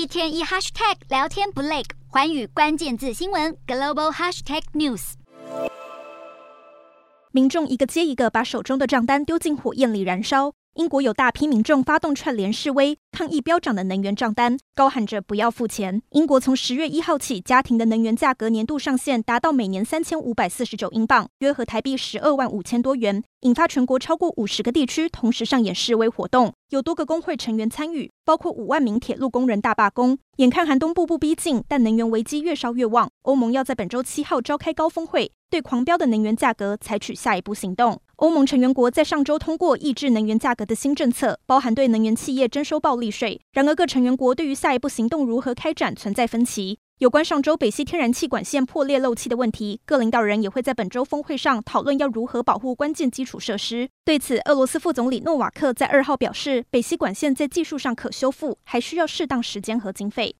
一天一 hashtag 聊天不累，寰宇关键字新闻 global hashtag news。民众一个接一个把手中的账单丢进火焰里燃烧。英国有大批民众发动串联示威，抗议飙涨的能源账单，高喊着不要付钱。英国从十月一号起，家庭的能源价格年度上限达到每年三千五百四十九英镑，约合台币十二万五千多元，引发全国超过五十个地区同时上演示威活动，有多个工会成员参与，包括五万名铁路工人大罢工。眼看寒冬步步逼近，但能源危机越烧越旺，欧盟要在本周七号召开高峰会，对狂飙的能源价格采取下一步行动。欧盟成员国在上周通过抑制能源价格的新政策，包含对能源企业征收暴利税。然而，各成员国对于下一步行动如何开展存在分歧。有关上周北溪天然气管线破裂漏气的问题，各领导人也会在本周峰会上讨论要如何保护关键基础设施。对此，俄罗斯副总理诺瓦克在二号表示，北溪管线在技术上可修复，还需要适当时间和经费。